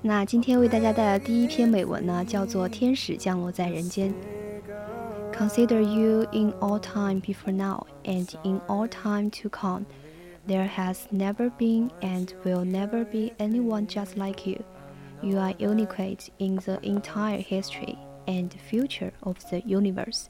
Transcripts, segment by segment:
那今天为大家带来的第一篇美文呢，叫做《天使降落在人间》。Consider you in all time before now and in all time to come. There has never been and will never be anyone just like you. You are unique in the entire history and future of the universe.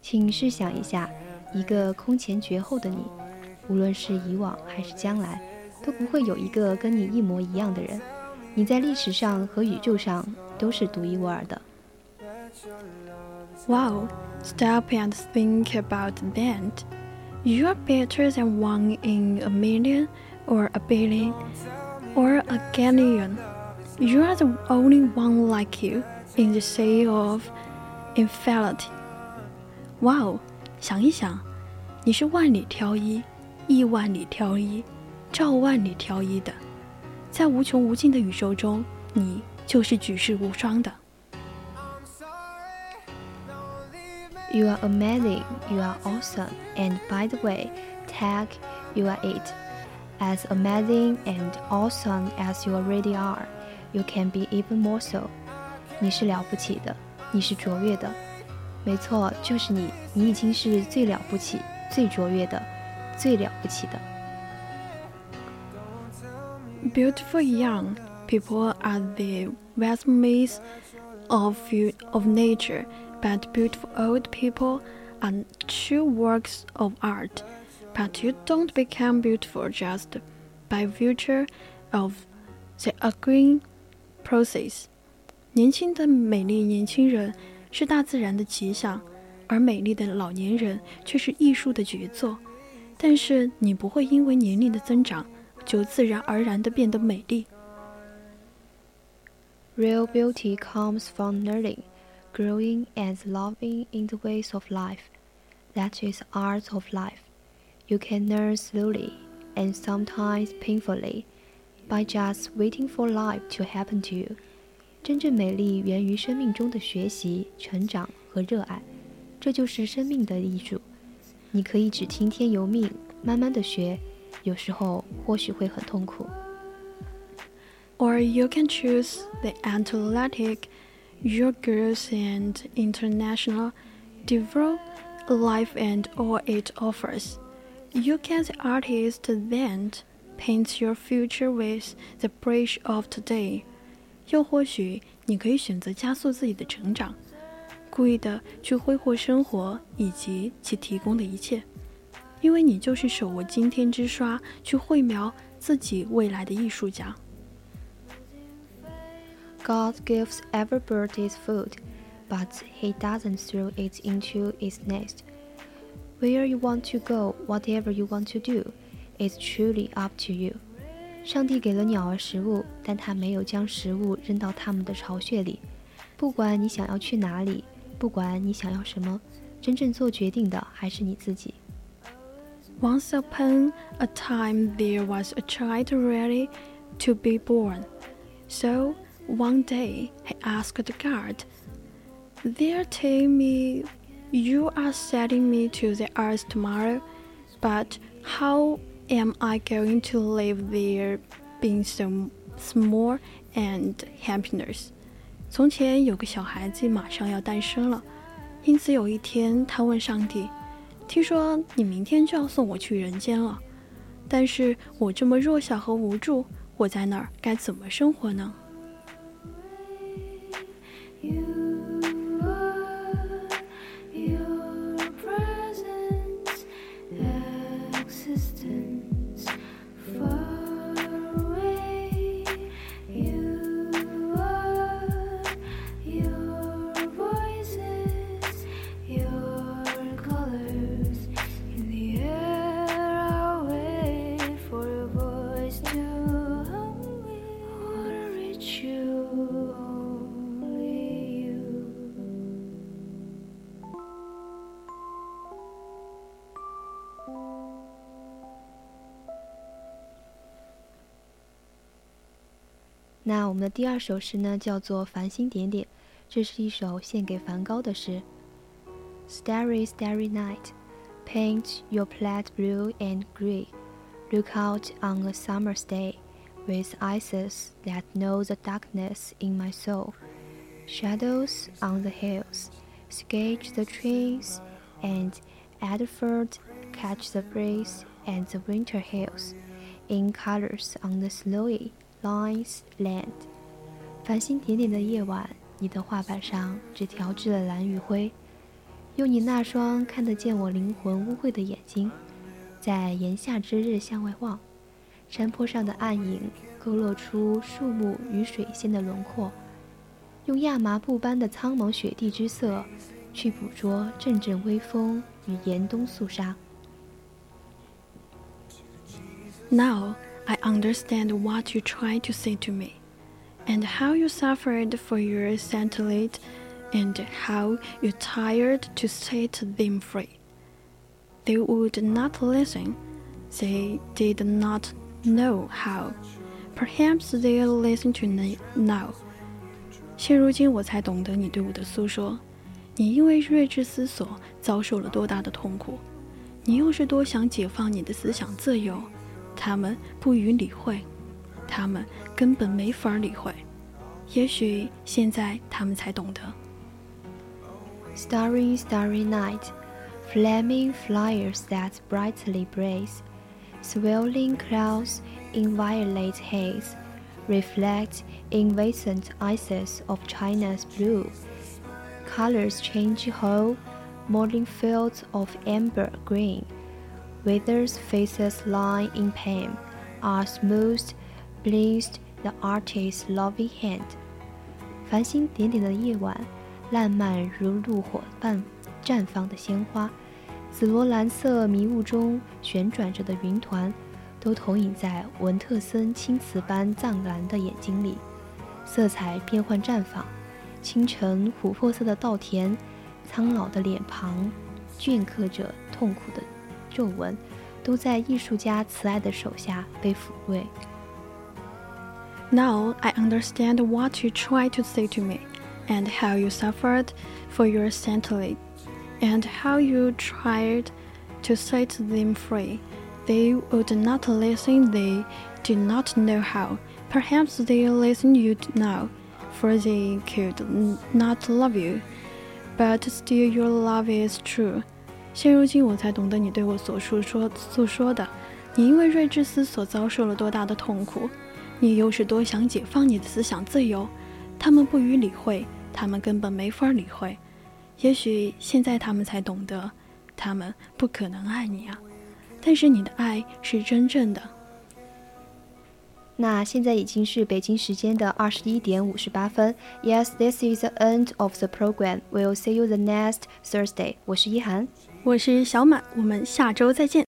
请试想一下， 一个空前绝后的你，无论是以往还是将来，都不会有一个跟你一模一样的人。你在历史上和宇宙上都是独一无二的。Wow, stop and think about that. You are better than one in a million, or a billion, or a galleon. You are the only one like you in the sea of infinity. Wow， 想一想，你是万里挑一，亿万里挑一，兆万里挑一的。在无穷无尽的宇宙中，你就是举世无双的。You are amazing, you are awesome, and by the way, tag, you are it. As amazing and awesome as you already are, you can be even more so. 你是了不起的，你是卓越的，没错，就是你，你已经是最了不起、最卓越的、最了不起的。Beautiful young people are the resumes of, of nature, but beautiful old people are true works of art. But you don't become beautiful just by virtue of the agreeing process. 年轻的美丽年轻人 是大自然的吉祥，而美丽的老年人却是艺术的杰作。但是你不会因为年龄的增长。就自然而然地变得美丽。Real beauty comes from learning, growing, and loving in the ways of life. That is art of life. You can learn slowly and sometimes painfully by just waiting for life to happen to you. 真正美丽源于生命中的学习、成长和热爱，这就是生命的艺术。你可以只听天由命，慢慢的学。有时候或许会很痛苦。Or you can choose the athletic, your girls and international, devote life and all it offers. You can the artist then paint your future with the brush of today. 又或许你可以选择加速自己的成长，故意的去挥霍生活以及其提供的一切。因为你就是手握惊天之刷去绘描自己未来的艺术家。God gives every bird its food, but He doesn't throw it into its nest. Where you want to go, whatever you want to do, is truly up to you. 上帝给了鸟儿食物，但他没有将食物扔到它们的巢穴里。不管你想要去哪里，不管你想要什么，真正做决定的还是你自己。once upon a time, there was a child ready to be born. So one day he asked the guard, They tell me you are sending me to the earth tomorrow, but how am I going to live there being so small and happiness? 从前有个小孩子马上要诞生了，因此有一天他问上帝。听说你明天就要送我去人间了，但是我这么弱小和无助，我在那儿该怎么生活呢？那我们的第二首诗呢，叫做《繁星点点》，这是一首献给梵高的诗。Starry, starry night, paint your plaid blue and grey. Look out on a summer's day, with eyes that know the darkness in my soul. Shadows on the hills, sketch the trees, and Adford catch the breeze and the winter hills, in colors on the snowy Lines land。繁星点点的夜晚，你的画板上只调制了蓝与灰。用你那双看得见我灵魂污秽的眼睛，在炎夏之日向外望，山坡上的暗影勾勒出树木与水仙的轮廓。用亚麻布般的苍茫雪地之色，去捕捉阵阵微风与严冬肃杀。Now I understand what you tried to say to me, and how you suffered for your satellite, and how you tired to set them free. They would not listen. They did not know how. Perhaps they'll listen to me now. 现如今我才懂得你对我的诉说，你因为睿智思索遭受了多大的痛苦，你又是多想解放你的思想自由。 他们不予理会，他们根本没法理会。也许现在他们才懂得。Starry, starry night, flaming fires that brightly blaze, swirling clouds in violet haze, reflect in Vincent's eyes of China's blue. Colors change whole, morning fields of amber green. Withers faces line in pain, are smoothed, blessed the artist's loving hand。繁星点点的夜晚，烂漫如炉火般绽放的鲜花，紫罗兰色迷雾中旋转着的云团，都投影在文特森青瓷般藏蓝的眼睛里，色彩变幻绽放。清晨琥珀色的稻田，苍老的脸庞，镌刻着痛苦的。皱纹，都在艺术家慈爱的手下被抚慰。Now I understand what you tried to say to me, and how you suffered for your saintly, and how you tried to set them free. They would not listen, they did not know how. Perhaps they listen you now, for they could not love you. But still, your love is true. 现如今，我才懂得你对我所述说诉说的。你因为睿智思所遭受了多大的痛苦，你又是多想解放你的思想自由。他们不予理会，他们根本没法理会。也许现在他们才懂得，他们不可能爱你啊。但是你的爱是真正的。那现在已经是北京时间的二十一点五十八分。Yes, this is the end of the program. We'll see you the next Thursday. 我是一涵。我是小满，我们下周再见。